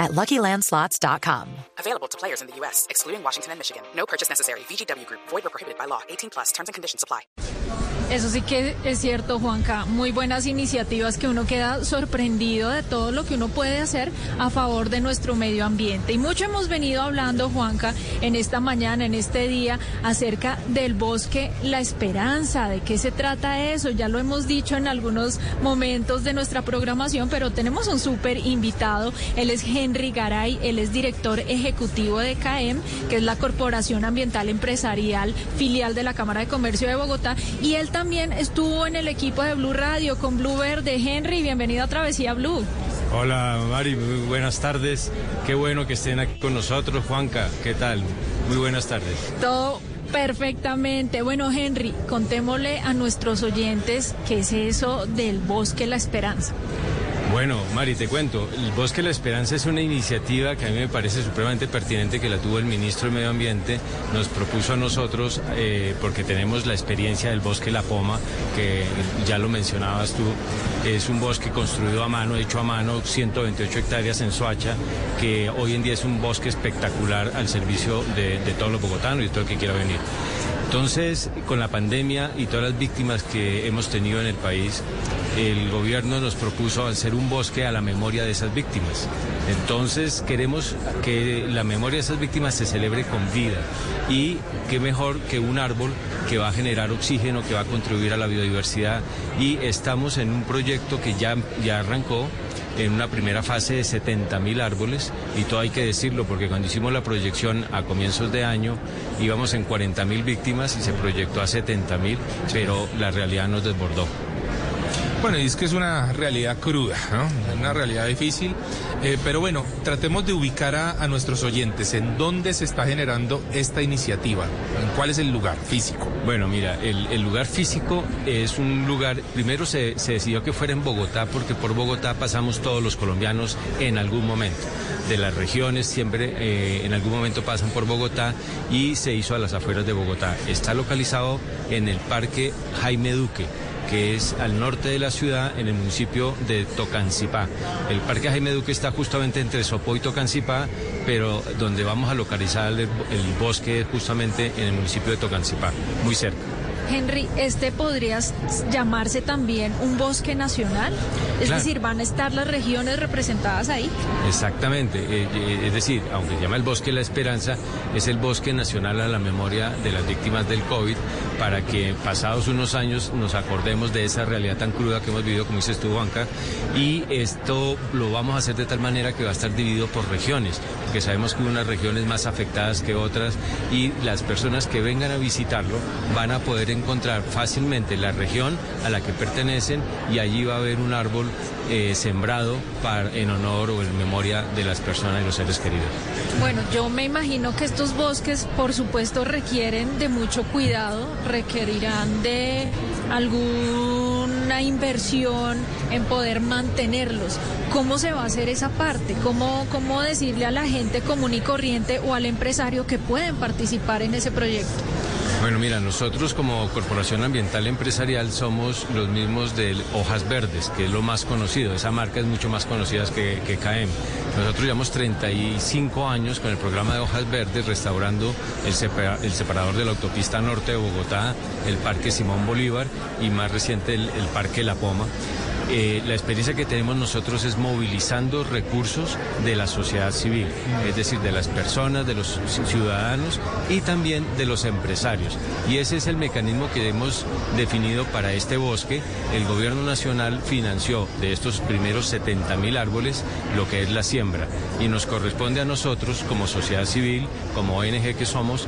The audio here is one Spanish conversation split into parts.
at LuckyLandSlots.com. Available to players in the U.S., excluding Washington and Michigan. No purchase necessary. VGW Group. Void or prohibited by law. 18 plus. Terms and conditions apply. Eso sí que es cierto, Juanca. Muy buenas iniciativas que uno queda sorprendido de todo lo que uno puede hacer a favor de nuestro medio ambiente. Y mucho hemos venido hablando, Juanca, en esta mañana, en este día, acerca del bosque La Esperanza. ¿De qué se trata eso? Ya lo hemos dicho en algunos momentos de nuestra programación, pero tenemos un súper invitado. Él es Henry Garay, él es director ejecutivo de CAEM, que es la Corporación Ambiental Empresarial, filial de la Cámara de Comercio de Bogotá. Y él estuvo en el equipo de Blue Radio con Blue Verde. Henry, bienvenido a Travesía Blue. Hola Mari, muy buenas tardes. Qué bueno que estén aquí con nosotros. Juanca, ¿qué tal? Muy buenas tardes. Todo perfectamente. Bueno, Henry, contémosle a nuestros oyentes qué es eso del Bosque La Esperanza. Bueno, Mari, te cuento, el Bosque La Esperanza es una iniciativa que a mí me parece supremamente pertinente que la tuvo el ministro de Medio Ambiente, nos propuso a nosotros, eh, porque tenemos la experiencia del Bosque La Poma, que ya lo mencionabas tú, es un bosque construido a mano, hecho a mano, 128 hectáreas en Soacha, que hoy en día es un bosque espectacular al servicio de, de todos los bogotanos y de todo el que quiera venir. Entonces, con la pandemia y todas las víctimas que hemos tenido en el país, el gobierno nos propuso hacer un bosque a la memoria de esas víctimas. Entonces, queremos que la memoria de esas víctimas se celebre con vida. Y qué mejor que un árbol que va a generar oxígeno, que va a contribuir a la biodiversidad. Y estamos en un proyecto que ya, ya arrancó en una primera fase de 70 mil árboles y todo hay que decirlo porque cuando hicimos la proyección a comienzos de año íbamos en 40 mil víctimas y se proyectó a 70 mil, pero la realidad nos desbordó. Bueno, y es que es una realidad cruda. Una realidad difícil. Eh, pero bueno, tratemos de ubicar a, nuestros oyentes en dónde se está generando esta iniciativa, en cuál es el lugar físico. Bueno, mira, el, lugar físico es un lugar, primero se, se, decidió que fuera en Bogotá, porque por Bogotá pasamos todos los colombianos en algún momento. De las regiones siempre eh, en algún momento pasan por Bogotá y se hizo a las afueras de Bogotá. Está localizado en el Parque Jaime Duque que es al norte de la ciudad, en el municipio de Tocancipá. El Parque Jaime Duque está justamente entre Sopó y Tocancipá, pero donde vamos a localizar el, el bosque justamente en el municipio de Tocancipá, muy cerca. Henry, ¿este podría llamarse también un bosque nacional? Es Claro. decir, ¿van a estar las regiones representadas ahí? Exactamente, eh, eh, es decir, aunque se llama el Bosque La Esperanza, es el bosque nacional a la memoria de las víctimas del COVID, para que pasados unos años nos acordemos de esa realidad tan cruda que hemos vivido, como dices tú, Banca, y esto lo vamos a hacer de tal manera que va a estar dividido por regiones, porque sabemos que hay unas regiones más afectadas que otras, y las personas que vengan a visitarlo van a poder encontrar fácilmente la región a la que pertenecen, y allí va a haber un árbol eh, sembrado en honor o en memoria de las personas y los seres queridos. Bueno, yo me imagino que estos bosques, por supuesto, requieren de mucho cuidado, requerirán de alguna inversión en poder mantenerlos. ¿Cómo se va a hacer esa parte? ¿Cómo, cómo decirle a la gente común y corriente o al empresario que pueden participar en ese proyecto? Bueno, mira, nosotros como Corporación Ambiental Empresarial somos los mismos de Hojas Verdes, que es lo más conocido. Esa marca es mucho más conocida que, que KM. Nosotros llevamos 35 años con el programa de Hojas Verdes restaurando el, separa- el separador de la autopista norte de Bogotá, el Parque Simón Bolívar y más reciente el Parque La Poma. Eh, la experiencia que tenemos nosotros es movilizando recursos de la sociedad civil, es decir, de las personas, de los ci- ciudadanos y también de los empresarios. Y ese es el mecanismo que hemos definido para este bosque. El gobierno nacional financió de estos primeros 70 mil árboles lo que es la siembra. Y nos corresponde a nosotros, como sociedad civil, como ONG que somos,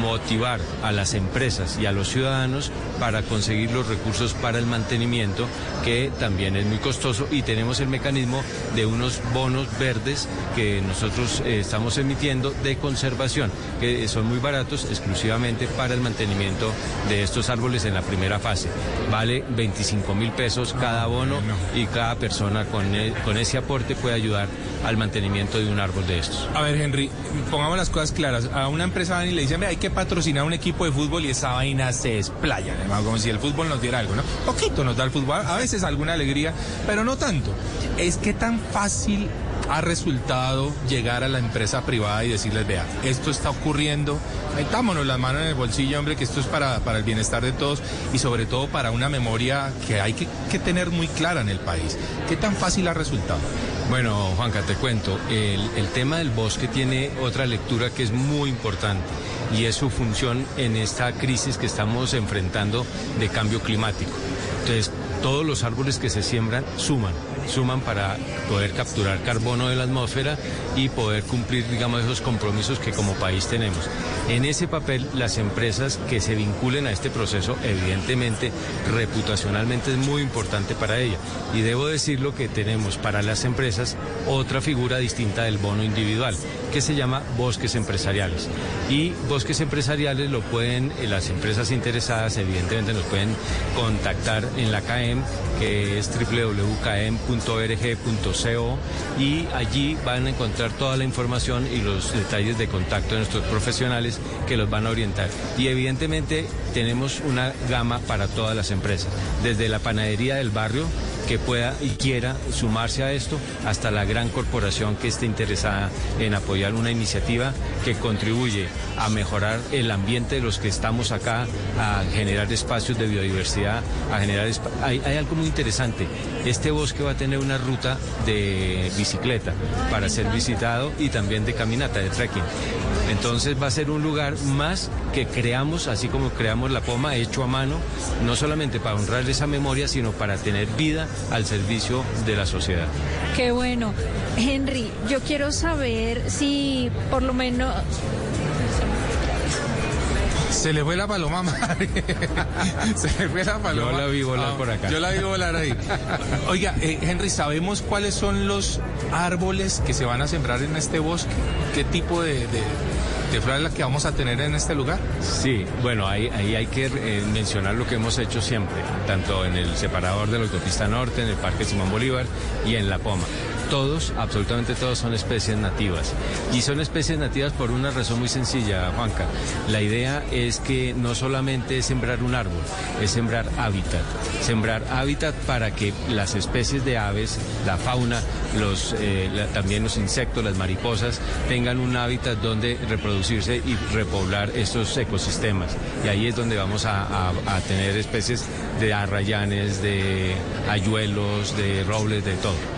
motivar a las empresas y a los ciudadanos para conseguir los recursos para el mantenimiento que también también es muy costoso y tenemos el mecanismo de unos bonos verdes que nosotros eh, estamos emitiendo de conservación, que son muy baratos exclusivamente para el mantenimiento de estos árboles en la primera fase. Vale 25 mil pesos cada bono y cada persona con, e- con ese aporte puede ayudar al mantenimiento de un árbol de estos. A ver, Henry, pongamos las cosas claras. A una empresa van y le dicen, "Ve, hay que patrocinar un equipo de fútbol y esa vaina se desplaya, hermano, como si el fútbol nos diera algo, ¿no? Poquito nos da el fútbol, a veces alguna alegría, pero no tanto. Es que tan fácil ha resultado llegar a la empresa privada y decirles, vea, esto está ocurriendo, metámonos las manos en el bolsillo, hombre, que esto es para, para el bienestar de todos y sobre todo para una memoria que hay que, que tener muy clara en el país. ¿Qué tan fácil ha resultado? Bueno, Juanca, te cuento, el, el tema del bosque tiene otra lectura que es muy importante y es su función en esta crisis que estamos enfrentando de cambio climático. Entonces, todos los árboles que se siembran suman, suman para poder capturar carbono de la atmósfera y poder cumplir, digamos, esos compromisos que como país tenemos. En ese papel, las empresas que se vinculen a este proceso, evidentemente, reputacionalmente es muy importante para ella. Y debo decirlo que tenemos para las empresas otra figura distinta del bono individual, que se llama bosques empresariales. Y bosques empresariales lo pueden, eh, las empresas interesadas, evidentemente, nos pueden contactar en la Que es www.caem.org.co, y allí van a encontrar toda la información y los detalles de contacto de nuestros profesionales que los van a orientar. Y evidentemente tenemos una gama para todas las empresas, desde la panadería del barrio, que pueda y quiera sumarse a esto, hasta la gran corporación que esté interesada en apoyar una iniciativa que contribuye a mejorar el ambiente de los que estamos acá, a generar espacios de biodiversidad, a generar... Hay, hay algo muy interesante. Este bosque va a tener una ruta de bicicleta para ser visitado y también de caminata, de trekking. Entonces va a ser un lugar más que creamos, así como creamos la poma hecho a mano, no solamente para honrar esa memoria, sino para tener vida al servicio de la sociedad. Qué bueno. Henry, yo quiero saber si por lo menos Se le fue la paloma, madre. Se le fue la paloma. Yo la vi volar Ah, por acá. Yo la vi volar ahí. Oiga, eh, Henry, ¿sabemos cuáles son los árboles que se van a sembrar en este bosque? ¿Qué tipo de, de, flora es la que vamos a tener en este lugar? Sí, bueno, ahí, ahí hay que eh, mencionar lo que hemos hecho siempre, tanto en el separador de la autopista norte, en el Parque Simón Bolívar y en La Poma. Todos, absolutamente todos son especies nativas. Y son especies nativas por una razón muy sencilla, Juanca. La idea es que no solamente es sembrar un árbol, es sembrar hábitat. Sembrar hábitat para que las especies de aves, la fauna, los, eh, también los insectos, las mariposas, tengan un hábitat donde reproducirse y repoblar estos ecosistemas. Y ahí es donde vamos a- a tener especies de arrayanes, de ayuelos, de robles, de todo.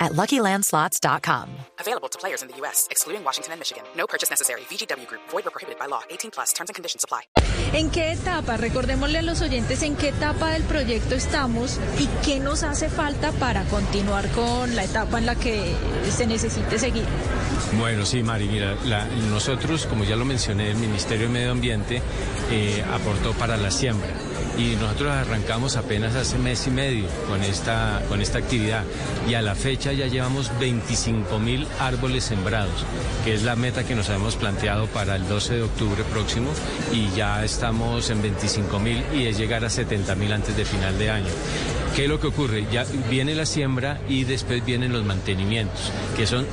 at LuckyLandSlots.com. Available to players in the U.S., excluding Washington and Michigan. No purchase necessary. VGW Group, void or prohibited by law. 18 plus terms and conditions apply. ¿En qué etapa, recordémosle a los oyentes, en qué etapa del proyecto estamos y qué nos hace falta para continuar con la etapa en la que se necesite seguir? Bueno, sí, Mari, mira, la- nosotros, como ya lo mencioné, el Ministerio de Medio Ambiente eh, aportó para la siembra y nosotros arrancamos apenas hace mes y medio con esta, con esta actividad y a la fecha ya llevamos 25 mil árboles sembrados, que es la meta que nos habíamos planteado para el 12 de octubre próximo y ya estamos en 25 mil y es llegar a 70 mil antes de final de año. ¿Qué es lo que ocurre? Ya viene la siembra y después vienen los mantenimientos, que son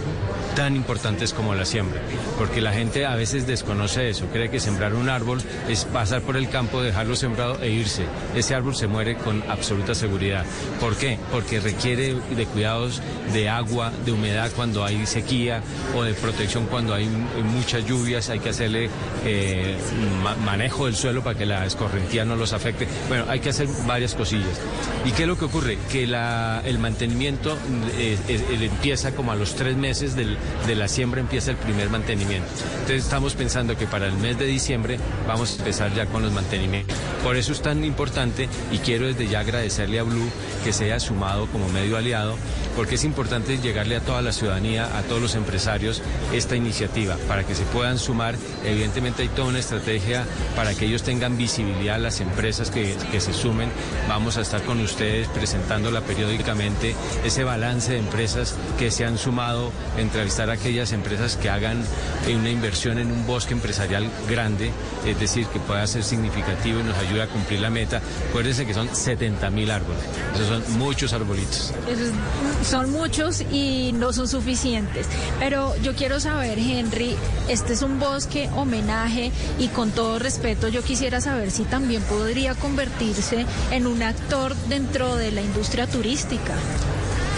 tan importantes como la siembra, porque la gente a veces desconoce eso, cree que sembrar un árbol es pasar por el campo, dejarlo sembrado e irse. Ese árbol se muere con absoluta seguridad. ¿Por qué? Porque requiere de cuidados de agua, de humedad cuando hay sequía o de protección cuando hay muchas lluvias, hay que hacerle eh, ma- manejo del suelo para que la escorrentía no los afecte. Bueno, hay que hacer varias cosillas. ¿Y qué lo que ocurre? Que la, el mantenimiento eh, eh, eh, empieza como a los tres meses del- de la siembra, empieza el primer mantenimiento. Entonces estamos pensando que para el mes de diciembre vamos a empezar ya con los mantenimientos. Por eso es tan importante y quiero desde ya agradecerle a Blue que se haya sumado como medio aliado, porque es importante llegarle a toda la ciudadanía, a todos los empresarios, esta iniciativa, para que se puedan sumar. Evidentemente hay toda una estrategia para que ellos tengan visibilidad las empresas que, que se sumen. Vamos a estar con ustedes presentándola periódicamente, ese balance de empresas que se han sumado, entrevistar a aquellas empresas que hagan eh, una inversión en un bosque empresarial grande, es decir, que pueda ser significativo y nos ayude a cumplir la meta. Acuérdense que son 70 mil árboles, esos son muchos arbolitos. Eso es- son muchos y no son suficientes. Pero yo quiero saber, Henry, este es un bosque homenaje y con todo respeto yo quisiera saber si también podría convertirse en un actor dentro de la industria turística.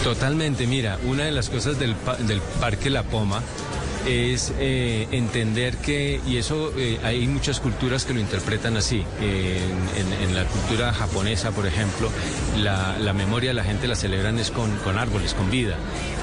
Totalmente, mira, una de las cosas del, del Parque La Poma es eh, entender que, y eso eh, hay muchas culturas que lo interpretan así, eh, en, en- la cultura japonesa, por ejemplo, la, la memoria la gente la celebran es con, con árboles, con vida,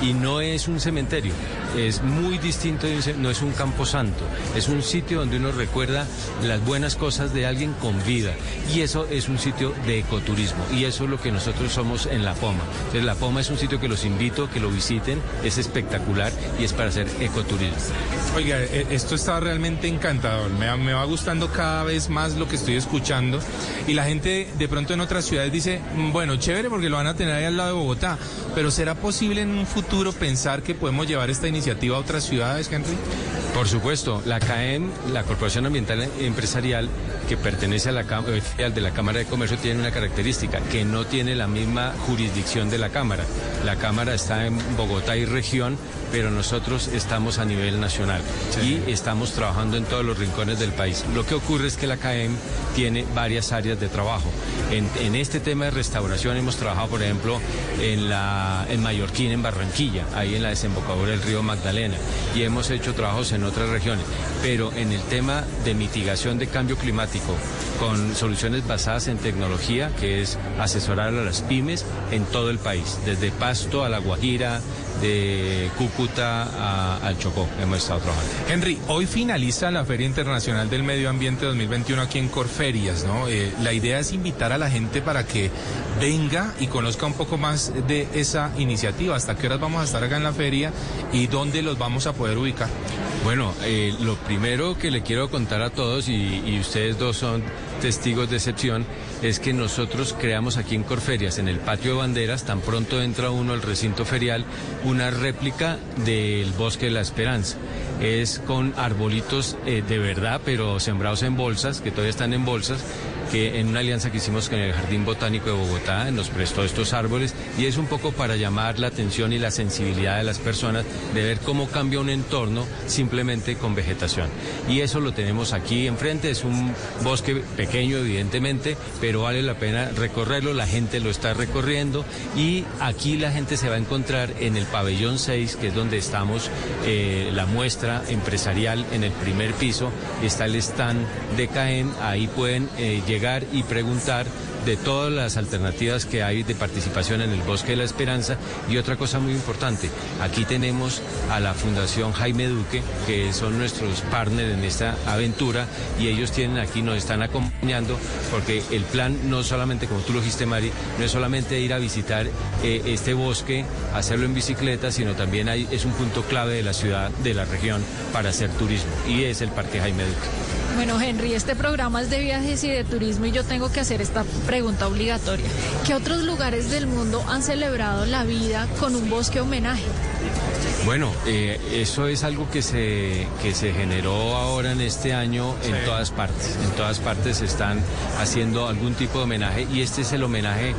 y no es un cementerio, es muy distinto, de un no es un campo santo, es un sitio donde uno recuerda las buenas cosas de alguien con vida, y eso es un sitio de ecoturismo, y eso es lo que nosotros somos en La Poma. Entonces, La Poma es un sitio que los invito, que lo visiten, es espectacular y es para hacer ecoturismo. Music. Oiga, eh, esto está realmente encantador. Me, va- gustando cada vez más lo que estoy escuchando. Y la gente de pronto en otras ciudades dice, "Mm, bueno, chévere porque lo van a tener ahí al lado de Bogotá. Pero ¿será posible en un futuro pensar que podemos llevar esta iniciativa a otras ciudades, Henry? Por supuesto, la CAEM, la Corporación Ambiental Empresarial, que pertenece a la de la Cámara de Comercio, tiene una característica, que no tiene la misma jurisdicción de la Cámara. La Cámara está en Bogotá y región, pero nosotros estamos a nivel nacional y estamos trabajando en todos los rincones del país. Lo que ocurre es que la CAEM tiene varias áreas de trabajo. En, en este tema de restauración hemos trabajado, por ejemplo, en, la, en Mallorquín, en Barranquilla, ahí en la desembocadura del río Magdalena, y hemos hecho trabajos en otras regiones. Pero en el tema de mitigación de cambio climático, con soluciones basadas en tecnología, que es asesorar a las pymes en todo el país, desde Pasto a La Guajira, de Cúcuta al Chocó, hemos estado trabajando. Henry, hoy finaliza la Feria Internacional del Medio Ambiente 2021 aquí en Corferias, ¿no? Eh, la idea es invitar a la gente para que venga y conozca un poco más de esa iniciativa. ¿Hasta qué horas vamos a estar acá en la feria y dónde los vamos a poder ubicar? Bueno, eh, lo primero que le quiero contar a todos, y, ustedes dos son testigos de excepción, es que nosotros creamos aquí en Corferias, en el patio de banderas, tan pronto entra uno al recinto ferial, una réplica del Bosque de la Esperanza. Es con arbolitos eh, de verdad, pero sembrados en bolsas, que todavía están en bolsas, que en una alianza que hicimos con el Jardín Botánico de Bogotá nos prestó estos árboles y es un poco para llamar la atención y la sensibilidad de las personas de ver cómo cambia un entorno simplemente con vegetación. Y eso lo tenemos aquí enfrente, es un bosque pequeño evidentemente, pero vale la pena recorrerlo, la gente lo está recorriendo y aquí la gente se va a encontrar en el pabellón 6, que es donde estamos, eh, la muestra empresarial en el primer piso, está el stand de CAEN, ahí pueden eh, llegar y preguntar de todas las alternativas que hay de participación en el Bosque de la Esperanza. Y otra cosa muy importante, aquí tenemos a la Fundación Jaime Duque, que son nuestros partners en esta aventura, y ellos tienen aquí, nos están acompañando, porque el plan no solamente, como tú lo dijiste, Mari, no es solamente ir a visitar eh, este bosque, hacerlo en bicicleta, sino también hay, es un punto clave de la ciudad, de la región, para hacer turismo, y es el Parque Jaime Duque. Bueno, Henry, este programa es de viajes y de turismo y yo tengo que hacer esta pregunta obligatoria. ¿Qué otros lugares del mundo han celebrado la vida con un bosque homenaje? Bueno, eh, eso es algo que se, que se generó ahora en este año en todas partes. En todas partes se están haciendo algún tipo de homenaje y este es el homenaje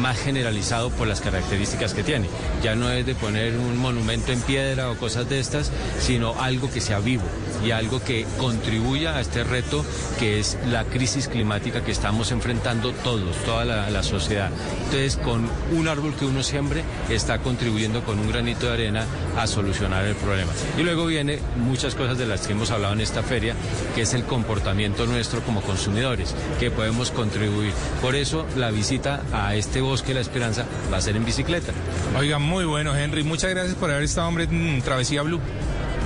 más generalizado por las características que tiene. Ya no es de poner un monumento en piedra o cosas de estas, sino algo que sea vivo. Y algo que contribuya a este reto que es la crisis climática que estamos enfrentando todos, toda la, sociedad. Entonces, con un árbol que uno siembre, está contribuyendo con un granito de arena a solucionar el problema. Y luego viene muchas cosas de las que hemos hablado en esta feria, que es el comportamiento nuestro como consumidores, que podemos contribuir. Por eso la visita a este bosque La Esperanza va a ser en bicicleta. Oiga, muy bueno, Henry. Muchas gracias por haber estado, hombre, en Travesía Blue.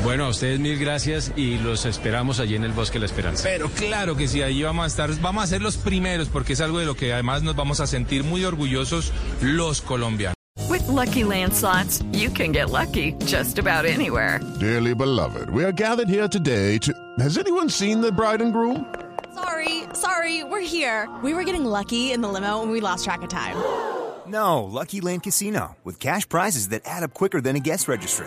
Bueno, a ustedes mil gracias y los esperamos allí en el Bosque La Esperanza. Pero claro que sí, allí vamos a estar, vamos a ser los primeros porque es algo de lo que además nos vamos a sentir muy orgullosos los colombianos. With lucky landslots, you can get lucky just about anywhere. Dearly beloved, we are gathered here today to. Has anyone seen the bride and groom? Sorry, sorry, we're here. We were getting lucky in the limo and we lost track of time. No, Lucky Land Casino, with cash prizes that add up quicker than a guest registry.